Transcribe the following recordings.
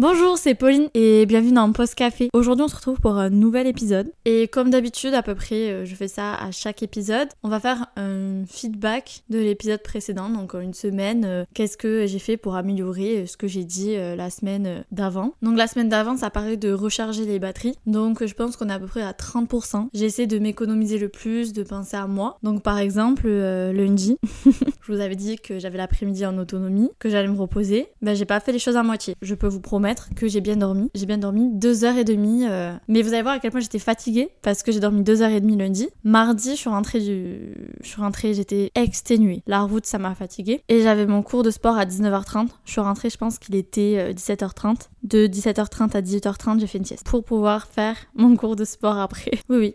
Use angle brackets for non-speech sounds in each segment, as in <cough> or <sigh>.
Bonjour, c'est Pauline et bienvenue dans Post Café. Aujourd'hui, on se retrouve pour un nouvel épisode. Et comme d'habitude, à peu près, euh, je fais ça à chaque épisode. On va faire un feedback de l'épisode précédent, donc une semaine. euh, Qu'est-ce que j'ai fait pour améliorer euh, ce que j'ai dit la semaine d'avant. Donc la semaine d'avant, ça paraît de recharger les batteries. Donc je pense qu'on est à peu près à 30%. J'essaie de m'économiser le plus, de penser à moi. Donc par exemple, lundi, <laughs> je vous avais dit que j'avais l'après-midi en autonomie, que j'allais me reposer. Ben j'ai pas fait les choses à moitié. Je peux vous promettre que j'ai bien dormi. J'ai bien dormi deux heures et demie. euh, Mais vous allez voir à quel point j'étais fatiguée parce que j'ai dormi deux heures et demie lundi. Mardi, je suis rentrée du, je suis rentrée, j'étais exténuée. La route, ça m'a fatiguée. Et j'avais mon cours de sport à 19h30. Je suis rentrée, je pense qu'il était euh, 17h30. De 17h30 à 18h30, j'ai fait une sieste pour pouvoir faire mon cours de sport après. Oui, oui.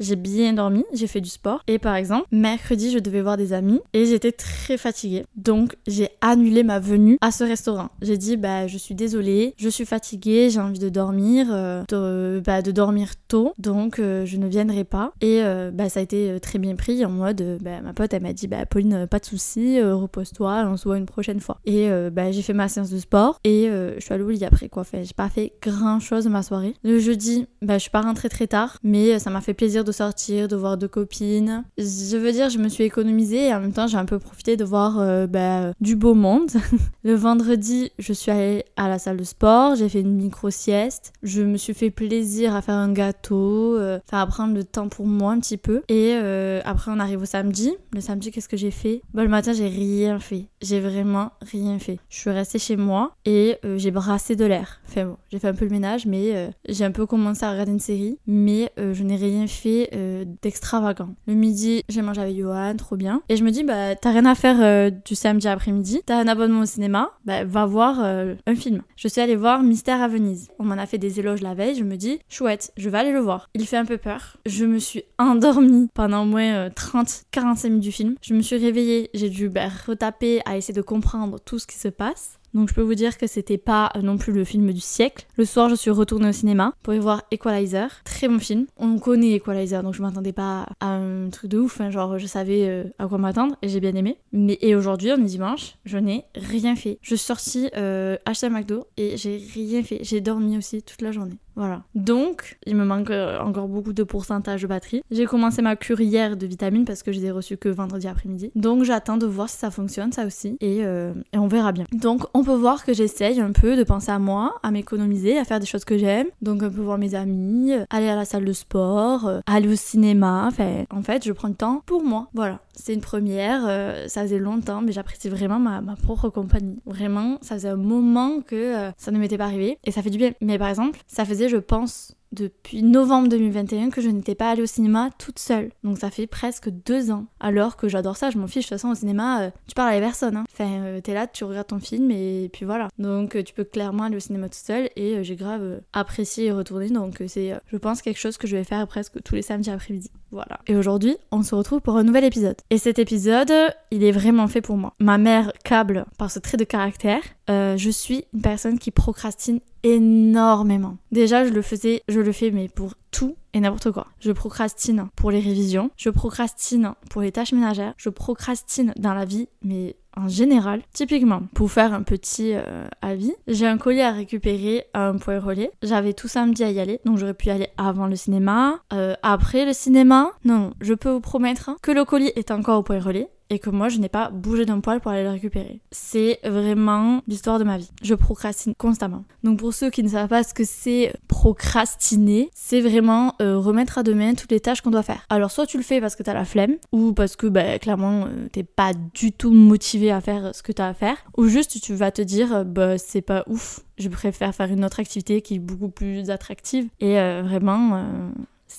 J'ai bien dormi, j'ai fait du sport. Et par exemple, mercredi, je devais voir des amis et j'étais très fatiguée. Donc, j'ai annulé ma venue à ce restaurant. J'ai dit, bah, je suis désolée, je suis fatiguée, j'ai envie de dormir, euh, de, bah, de dormir tôt, donc euh, je ne viendrai pas. Et euh, bah, ça a été très bien pris en mode, bah, ma pote, elle m'a dit, bah, Pauline, pas de soucis, repose-toi, on se voit une prochaine fois. Et bah, j'ai fait ma séance de sport et je suis allée au lit après, quoi. Fait, j'ai pas fait grand chose ma soirée. Le jeudi, bah, je suis pas rentrée très tard, mais ça m'a fait plaisir de sortir, de voir deux copines. Je veux dire, je me suis économisée et en même temps, j'ai un peu profité de voir euh, bah, du beau monde. <laughs> Le vendredi, je suis allée à la salle de sport, j'ai fait une micro-sieste. Je me suis fait plaisir à faire un gâteau, euh, à prendre le temps pour moi un petit peu. Et euh, après, on arrive au samedi. Le samedi, qu'est-ce que j'ai fait? Bah, Le matin, j'ai rien fait. J'ai vraiment rien fait. Je suis restée chez moi et euh, j'ai brassé de l'air. Enfin bon, j'ai fait un peu le ménage, mais j'ai un peu commencé à regarder une série, mais je n'ai rien fait euh, d'extravagant. Le midi, j'ai mangé avec Johan, trop bien. Et je me dis, bah, t'as rien à faire euh, du samedi après-midi, t'as un abonnement au cinéma, bah, va voir euh, un film. Je suis allée voir Mystère à Venise. On m'en a fait des éloges la veille, je me dis, chouette, je vais aller le voir. Il fait un peu peur. Je me suis endormie pendant au moins 30-45 minutes du film. Je me suis réveillée, j'ai dû bah, retaper à essayer de comprendre tout ce qui se passe. Donc je peux vous dire que c'était pas euh, non plus le film du siècle. Le soir, je suis retournée au cinéma pour y voir Equalizer. Très bon film. On connaît Equalizer, donc je m'attendais pas à un truc de ouf. hein, genre, je savais euh, à quoi m'attendre et j'ai bien aimé. Mais et aujourd'hui, on est dimanche, je n'ai rien fait. Je suis sortie euh, acheter un McDo et j'ai rien fait. J'ai dormi aussi toute la journée. Voilà. Donc, il me manque euh, encore beaucoup de pourcentage de batterie. J'ai commencé ma cure hier de vitamines parce que je les ai reçues que vendredi après-midi. Donc, j'attends de voir si ça fonctionne, ça aussi. Et, euh, on verra bien. Donc, on peut voir que j'essaye un peu de penser à moi, à m'économiser, à faire des choses que j'aime. Donc, un peu voir mes amis, aller à la salle de sport, euh, aller au cinéma. En fait, je prends le temps pour moi. Voilà. C'est une première. ça faisait longtemps, mais j'apprécie vraiment ma, propre compagnie. Vraiment, ça faisait un moment que ça ne m'était pas arrivé. Et ça fait du bien. Mais par exemple, ça faisait, je pense, depuis novembre 2021 que je n'étais pas allée au cinéma toute seule. Donc ça fait presque deux ans. Alors que j'adore ça, je m'en fiche. De toute façon, au cinéma, euh, tu parles à personne. Hein. Enfin, euh, t'es là, tu regardes ton film et puis voilà. Donc euh, tu peux clairement aller au cinéma toute seule et j'ai grave apprécié y retourner. Donc c'est, je pense, quelque chose que je vais faire presque tous les samedis après-midi. Voilà. Et aujourd'hui, on se retrouve pour un nouvel épisode. Et cet épisode, il est vraiment fait pour moi. Ma mère câble par ce trait de caractère. Je suis une personne qui procrastine énormément. Déjà, je le faisais, je le fais, mais pour tout et n'importe quoi. Je procrastine pour les révisions, je procrastine pour les tâches ménagères, je procrastine dans la vie, mais en général. Typiquement, pour faire un petit euh, avis, j'ai un colis à récupérer à un point relais. J'avais tout samedi à y aller, donc j'aurais pu y aller avant le cinéma, euh, après le cinéma. Non, je peux vous promettre que le colis est encore au point relais et que moi je n'ai pas bougé d'un poil pour aller le récupérer. C'est vraiment l'histoire de ma vie. Je procrastine constamment. Donc pour ceux qui ne savent pas ce que c'est procrastiner, c'est vraiment euh, remettre à demain toutes les tâches qu'on doit faire. Alors soit tu le fais parce que t'as la flemme, ou parce que bah, clairement euh, t'es pas du tout motivé à faire ce que t'as à faire, ou juste tu vas te dire euh, bah c'est pas ouf, je préfère faire une autre activité qui est beaucoup plus attractive. Et euh, vraiment...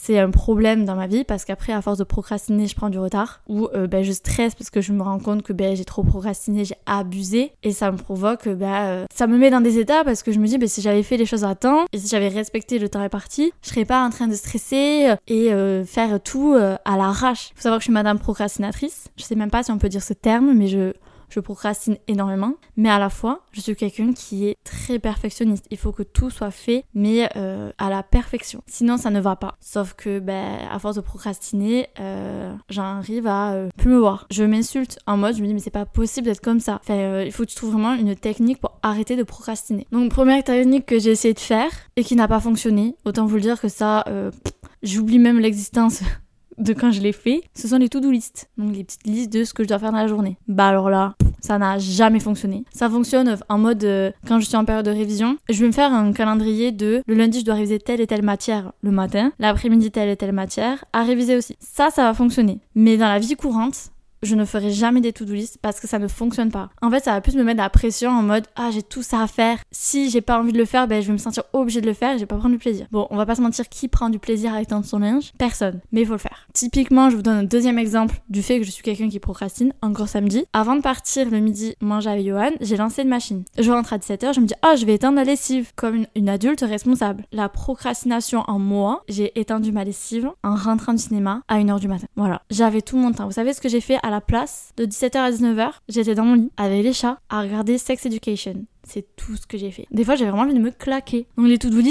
euh, c'est un problème dans ma vie parce qu'après, à force de procrastiner, je prends du retard ou euh, ben, je stresse parce que je me rends compte que ben, j'ai trop procrastiné, j'ai abusé et ça me provoque, ben, euh, ça me met dans des états parce que je me dis, ben, si j'avais fait les choses à temps et si j'avais respecté le temps réparti, je serais pas en train de stresser euh, et euh, faire tout euh, à l'arrache. Faut savoir que je suis madame procrastinatrice. Je sais même pas si on peut dire ce terme, mais je je procrastine énormément, mais à la fois, je suis quelqu'un qui est très perfectionniste. Il faut que tout soit fait, mais euh, à la perfection. Sinon, ça ne va pas. Sauf que, ben, à force de procrastiner, euh, j'arrive à euh, plus me voir. Je m'insulte en mode, je me dis, mais c'est pas possible d'être comme ça. Enfin, il faut que tu trouves vraiment une technique pour arrêter de procrastiner. Donc, première technique que j'ai essayé de faire et qui n'a pas fonctionné, autant vous le dire que ça, j'oublie même l'existence <laughs> de quand je l'ai fait, ce sont les to-do list. Donc les petites listes de ce que je dois faire dans la journée. Bah alors là, ça n'a jamais fonctionné. Ça fonctionne en mode euh, quand je suis en période de révision, je vais me faire un calendrier de le lundi je dois réviser telle et telle matière le matin, l'après-midi telle et telle matière à réviser aussi. Ça, ça va fonctionner. Mais dans la vie courante, je ne ferai jamais des to-do list parce que ça ne fonctionne pas. En fait, ça va plus me mettre la pression en mode ah j'ai tout ça à faire. Si j'ai pas envie de le faire, ben je vais me sentir obligée de le faire et je vais pas prendre du plaisir. Bon, on va pas se mentir, qui prend du plaisir à étendre son linge? Personne. Mais il faut le faire. Typiquement, je vous donne un deuxième exemple du fait que je suis quelqu'un qui procrastine. Encore samedi, avant de partir le midi manger avec Johan, j'ai lancé une machine. Je rentre à 17h, je me dis ah je vais éteindre la lessive comme une, adulte responsable. La procrastination en moi, j'ai étendu ma lessive en rentrant du cinéma à 1h du matin. Voilà, j'avais tout mon temps. Vous savez ce que j'ai fait à la place, de 17h à 19h, j'étais dans mon lit avec les chats à regarder Sex Education. C'est tout ce que j'ai fait. Des fois, j'avais vraiment envie de me claquer. Donc les to-do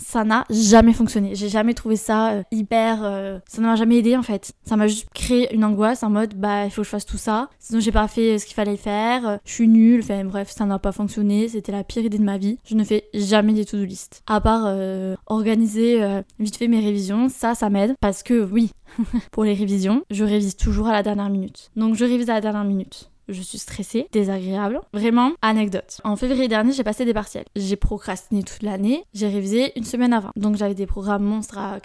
ça n'a jamais fonctionné. J'ai jamais trouvé ça euh, hyper. Euh, ça ne m'a jamais aidé en fait. Ça m'a juste créé une angoisse en mode bah il faut que je fasse tout ça. Sinon j'ai pas fait ce qu'il fallait faire. je suis nulle. Enfin bref, ça n'a pas fonctionné. C'était la pire idée de ma vie. Je ne fais jamais des to-do list. À part euh, organiser vite fait mes révisions, ça, ça m'aide parce que oui, <laughs> pour les révisions, je révise toujours à la dernière minute. Donc je révise à la dernière minute je suis stressée, désagréable. Vraiment, anecdote. En février dernier, j'ai passé des partiels. J'ai procrastiné toute l'année, j'ai révisé une semaine avant. Donc j'avais des programmes monstres à,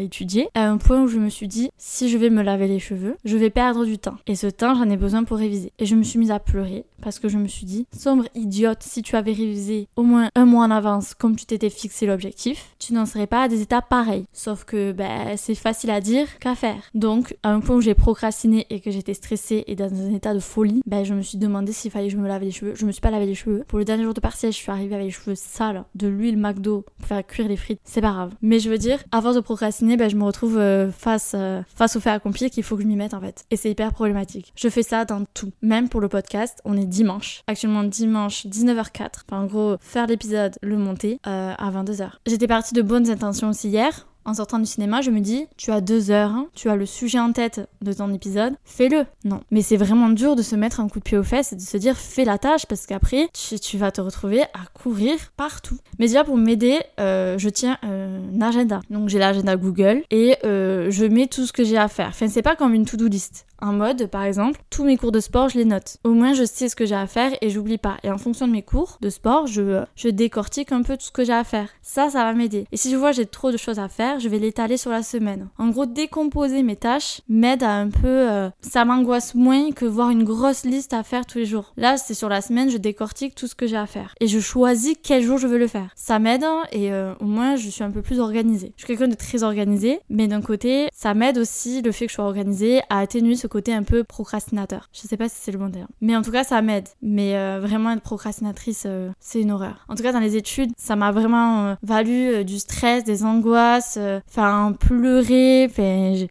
étudier. À un point où je me suis dit, si je vais me laver les cheveux, je vais perdre du temps. Et ce temps, j'en ai besoin pour réviser. Et je me suis mise à pleurer parce que je me suis dit, sombre idiote, si tu avais révisé au moins un mois en avance comme tu t'étais fixé l'objectif, tu n'en serais pas à des étapes pareils. Sauf que ben, c'est facile à dire qu'à faire. Donc, à un point où j'ai procrastiné et que j'étais stressée et dans un état de ben, je me suis demandé s'il fallait que je me lave les cheveux. Je me suis pas lavé les cheveux. Pour le dernier jour de partiel, je suis arrivée avec les cheveux sales, de l'huile McDo pour faire cuire les frites. C'est pas grave. Mais je veux dire, force de procrastiner, ben, je me retrouve euh, face, euh, face au fait accompli qu'il faut que je m'y mette en fait. Et c'est hyper problématique. Je fais ça dans tout. Même pour le podcast, on est dimanche. Actuellement dimanche 19h04. Enfin, en gros, faire l'épisode, le monter euh, à 22h. J'étais partie de bonnes intentions aussi hier en sortant du cinéma, je me dis, tu as deux heures, hein, tu as le sujet en tête de ton épisode, fais-le. Non. Mais c'est vraiment dur de se mettre un coup de pied aux fesses et de se dire, fais la tâche parce qu'après, tu, vas te retrouver à courir partout. Mais déjà, pour m'aider, euh, je tiens un agenda. Donc j'ai l'agenda Google et euh, je mets tout ce que j'ai à faire. Enfin, c'est pas comme une to-do list. En mode, par exemple, tous mes cours de sport, je les note. Au moins, je sais ce que j'ai à faire et j'oublie pas. Et en fonction de mes cours de sport, je, je décortique un peu tout ce que j'ai à faire. Ça, ça va m'aider. Et si je vois j'ai trop de choses à faire, je vais l'étaler sur la semaine. En gros, décomposer mes tâches m'aide à un peu... Euh, ça m'angoisse moins que voir une grosse liste à faire tous les jours. Là, c'est sur la semaine, je décortique tout ce que j'ai à faire. Et je choisis quel jour je veux le faire. Ça m'aide hein, et euh, au moins, je suis un peu plus organisée. Je suis quelqu'un de très organisé, mais d'un côté, ça m'aide aussi le fait que je sois organisée à atténuer ce côté un peu procrastinateur. Je sais pas si c'est le bon terme. Mais en tout cas, ça m'aide. Mais euh, vraiment, être procrastinatrice, c'est une horreur. En tout cas, dans les études, ça m'a vraiment valu du stress, des angoisses, enfin pleurer,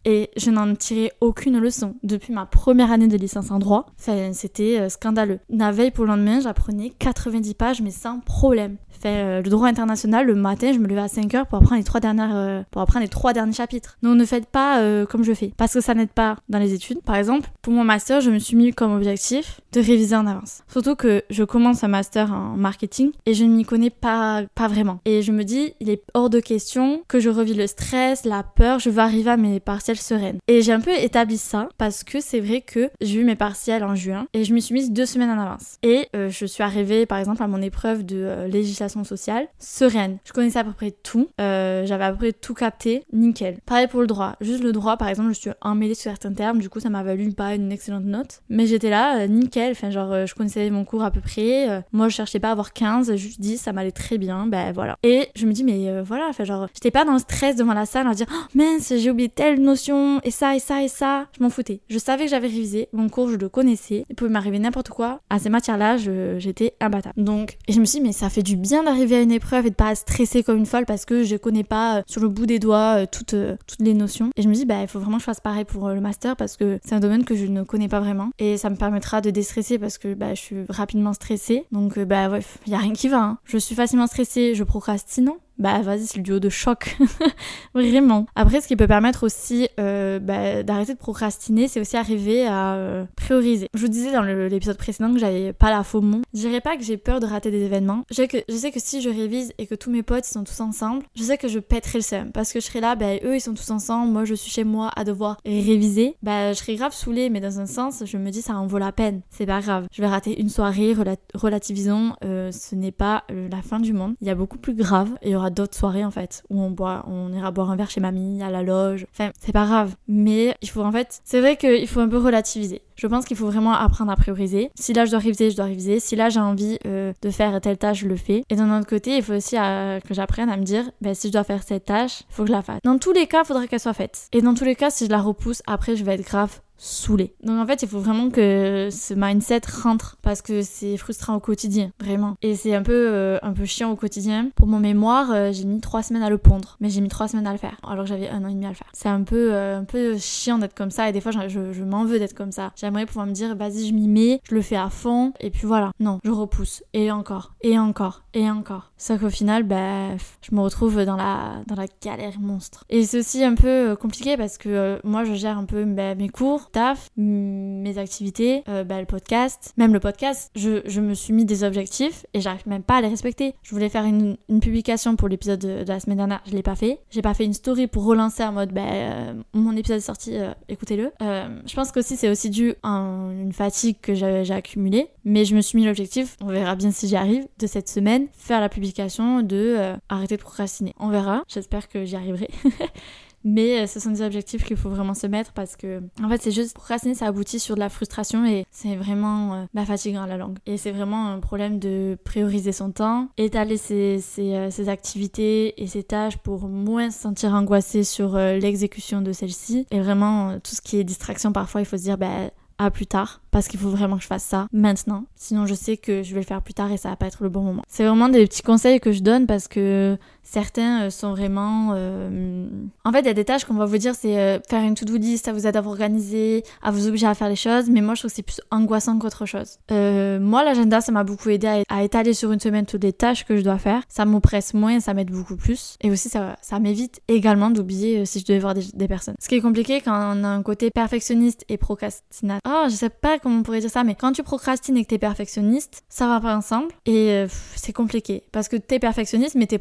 et je n'en tirais aucune leçon. Depuis ma première année de licence en droit, c'était euh, scandaleux. La veille pour le lendemain, j'apprenais 90 pages, mais sans problème. Euh, le droit international, le matin, je me levais à 5 heures pour apprendre les trois dernières, euh, pour apprendre les trois derniers chapitres. Donc ne faites pas comme je fais, parce que ça n'aide pas dans les études. Par exemple, pour mon master, je me suis mis comme objectif de réviser en avance. Surtout que je commence un master en marketing et je ne m'y connais pas, pas vraiment. Et je me dis, il est hors de question que je revis le stress, la peur, je veux arriver à mes partiels sereines. Et j'ai un peu établi ça parce que c'est vrai que j'ai eu mes partiels en juin et je me suis mise deux semaines en avance. Et euh, je suis arrivée par exemple à mon épreuve de euh, législation sociale sereine. Je connaissais à peu près tout, euh, j'avais à peu près tout capté, nickel. Pareil pour le droit. Juste le droit par exemple, je suis emmêlée sur certains termes, du coup ça m'a valu pas une excellente note. Mais j'étais là, nickel, enfin genre je connaissais mon cours à peu près. moi je cherchais pas à avoir 15, juste 10, ça m'allait très bien, ben voilà. Et je me dis mais voilà, enfin genre j'étais pas dans le stress devant la salle à dire oh, mince, j'ai oublié telle notion, et ça, et ça, et ça. Je m'en foutais. Je savais que j'avais révisé, mon cours, je le connaissais. Il pouvait m'arriver n'importe quoi. À ces matières-là, j'étais imbattable. Donc, je me suis dit, mais ça fait du bien d'arriver à une épreuve et de pas stresser comme une folle parce que je connais pas euh, sur le bout des doigts euh, toutes, euh, toutes les notions. Et je me dis, bah, il faut vraiment que je fasse pareil pour le master parce que c'est un domaine que je ne connais pas vraiment. Et ça me permettra de stressée parce que bah, je suis rapidement stressée. Donc, euh, bah, ouais, il y a rien qui va. Hein. Je suis facilement stressée, je procrastine bah vas-y, c'est le duo de choc. <laughs> Vraiment. Après, ce qui peut permettre aussi euh, bah, d'arrêter de procrastiner, c'est aussi arriver à euh, prioriser. Je vous disais dans l'épisode précédent que j'avais pas la FOMO. Je dirais pas que j'ai peur de rater des événements. Je sais, que, je sais que si je révise et que tous mes potes sont tous ensemble, je sais que je pèterai le seum parce que je serai là, bah eux ils sont tous ensemble, moi je suis chez moi à devoir réviser. Bah je serais grave saoulée, mais dans un sens, je me dis ça en vaut la peine. C'est pas grave. Je vais rater une soirée, relativisons, euh, ce n'est pas la fin du monde. Il y a beaucoup plus grave et d'autres soirées en fait où on boit, on ira boire un verre chez mamie, à la loge. Enfin, c'est pas grave. Mais il faut en fait, c'est vrai qu'il faut un peu relativiser. Je pense qu'il faut vraiment apprendre à prioriser. Si là je dois réviser, je dois réviser. Si là j'ai envie euh, de faire telle tâche, je le fais. Et d'un autre côté, il faut aussi euh, que j'apprenne à me dire, ben, si je dois faire cette tâche, il faut que je la fasse. Dans tous les cas, il faudrait qu'elle soit faite. Et dans tous les cas, si je la repousse, après je vais être grave saoulé. Donc en fait, il faut vraiment que ce mindset rentre parce que c'est frustrant au quotidien, vraiment. Et c'est un peu euh, un peu chiant au quotidien. Pour mon mémoire, euh, j'ai mis trois semaines à le pondre, mais j'ai mis trois semaines à le faire, alors que j'avais un an et demi à le faire. C'est un peu euh, un peu chiant d'être comme ça et des fois je, je m'en veux d'être comme ça. J'aimerais pouvoir me dire vas-y, je m'y mets, je le fais à fond et puis voilà. Non, je repousse et encore et encore et encore. Sauf qu'au final, bah, je me retrouve dans la dans la galère monstre. Et c'est aussi un peu compliqué parce que moi je gère un peu bah, mes cours taf, mes activités, euh, bah, le podcast, même le podcast, je, me suis mis des objectifs et j'arrive même pas à les respecter. Je voulais faire une, une publication pour l'épisode de, la semaine dernière, je l'ai pas fait. J'ai pas fait une story pour relancer en mode bah, euh, mon épisode est sorti, euh, écoutez-le. je pense qu'aussi c'est aussi dû à une fatigue que j'ai accumulée, mais je me suis mis l'objectif, on verra bien si j'y arrive, de cette semaine, faire la publication de arrêter de procrastiner. On verra, j'espère que j'y arriverai. <laughs> Mais euh, ce sont des objectifs qu'il faut vraiment se mettre parce que, en fait, c'est juste procrastiner, ça aboutit sur de la frustration et c'est vraiment euh, la fatigue à la langue. Et c'est vraiment un problème de prioriser son temps, étaler ses, ses, euh, activités et ses tâches pour moins se sentir angoissé sur l'exécution de celles-ci. Et vraiment, tout ce qui est distraction, parfois, il faut se dire, bah, à plus tard parce qu'il faut vraiment que je fasse ça maintenant. Sinon, je sais que je vais le faire plus tard et ça va pas être le bon moment. C'est vraiment des petits conseils que je donne parce que certains euh, sont vraiment. Euh, en fait, il y a des tâches qu'on va vous dire, c'est euh, faire une to-do list, ça vous aide à vous organiser, à vous obliger à faire les choses, mais moi, je trouve que c'est plus angoissant qu'autre chose. moi, l'agenda, ça m'a beaucoup aidé à, étaler sur une semaine toutes les tâches que je dois faire. Ça m'oppresse moins, ça m'aide beaucoup plus. Et aussi, ça, ça m'évite également d'oublier si je devais voir des, personnes. Ce qui est compliqué quand on a un côté perfectionniste et procrastinateur. Oh, je sais pas comment on pourrait dire ça, mais quand tu procrastines et que t'es perfectionniste, ça va pas ensemble et c'est compliqué parce que t'es perfectionniste mais t'es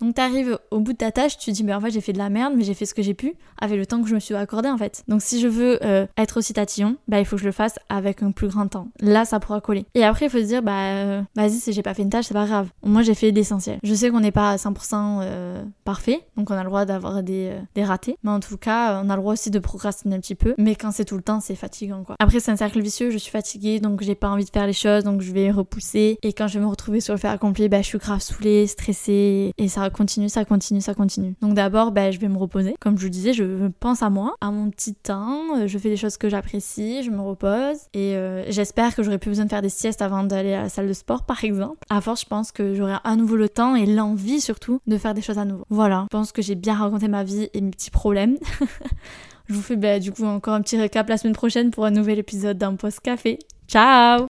Donc t'arrives au bout de ta tâche, tu te dis mais en fait j'ai fait de la merde, mais j'ai fait ce que j'ai pu avec le temps que je me suis accordé en fait. Donc si je veux euh, être aussi tatillon, bah il faut que je le fasse avec un plus grand temps. Là ça pourra coller. Et après il faut se dire bah euh, vas-y si j'ai pas fait une tâche c'est pas grave. Moi j'ai fait l'essentiel. Je sais qu'on n'est pas à 100% parfait, donc on a le droit d'avoir des, des ratés, mais en tout cas on a le droit aussi de procrastiner un petit peu. Mais quand c'est tout le temps c'est fatigant quoi. Après c'est un cercle vicieux, je suis fatiguée, donc j'ai pas envie de faire les choses, donc je vais repousser. Et quand je vais me retrouver sur le faire accompli, bah, je suis grave saoulée, stressée, et ça continue, ça continue, ça continue. Donc d'abord, bah, je vais me reposer. Comme je vous disais, je pense à moi, à mon petit temps, euh, je fais des choses que j'apprécie, je me repose, et euh, j'espère que j'aurai plus besoin de faire des siestes avant d'aller à la salle de sport, par exemple. À force, je pense que j'aurai à nouveau le temps et l'envie surtout de faire des choses à nouveau. Voilà, je pense que j'ai bien raconté ma vie et mes petits problèmes. <laughs> Je vous fais bah, du coup encore un petit récap la semaine prochaine pour un nouvel épisode d'un post café. Ciao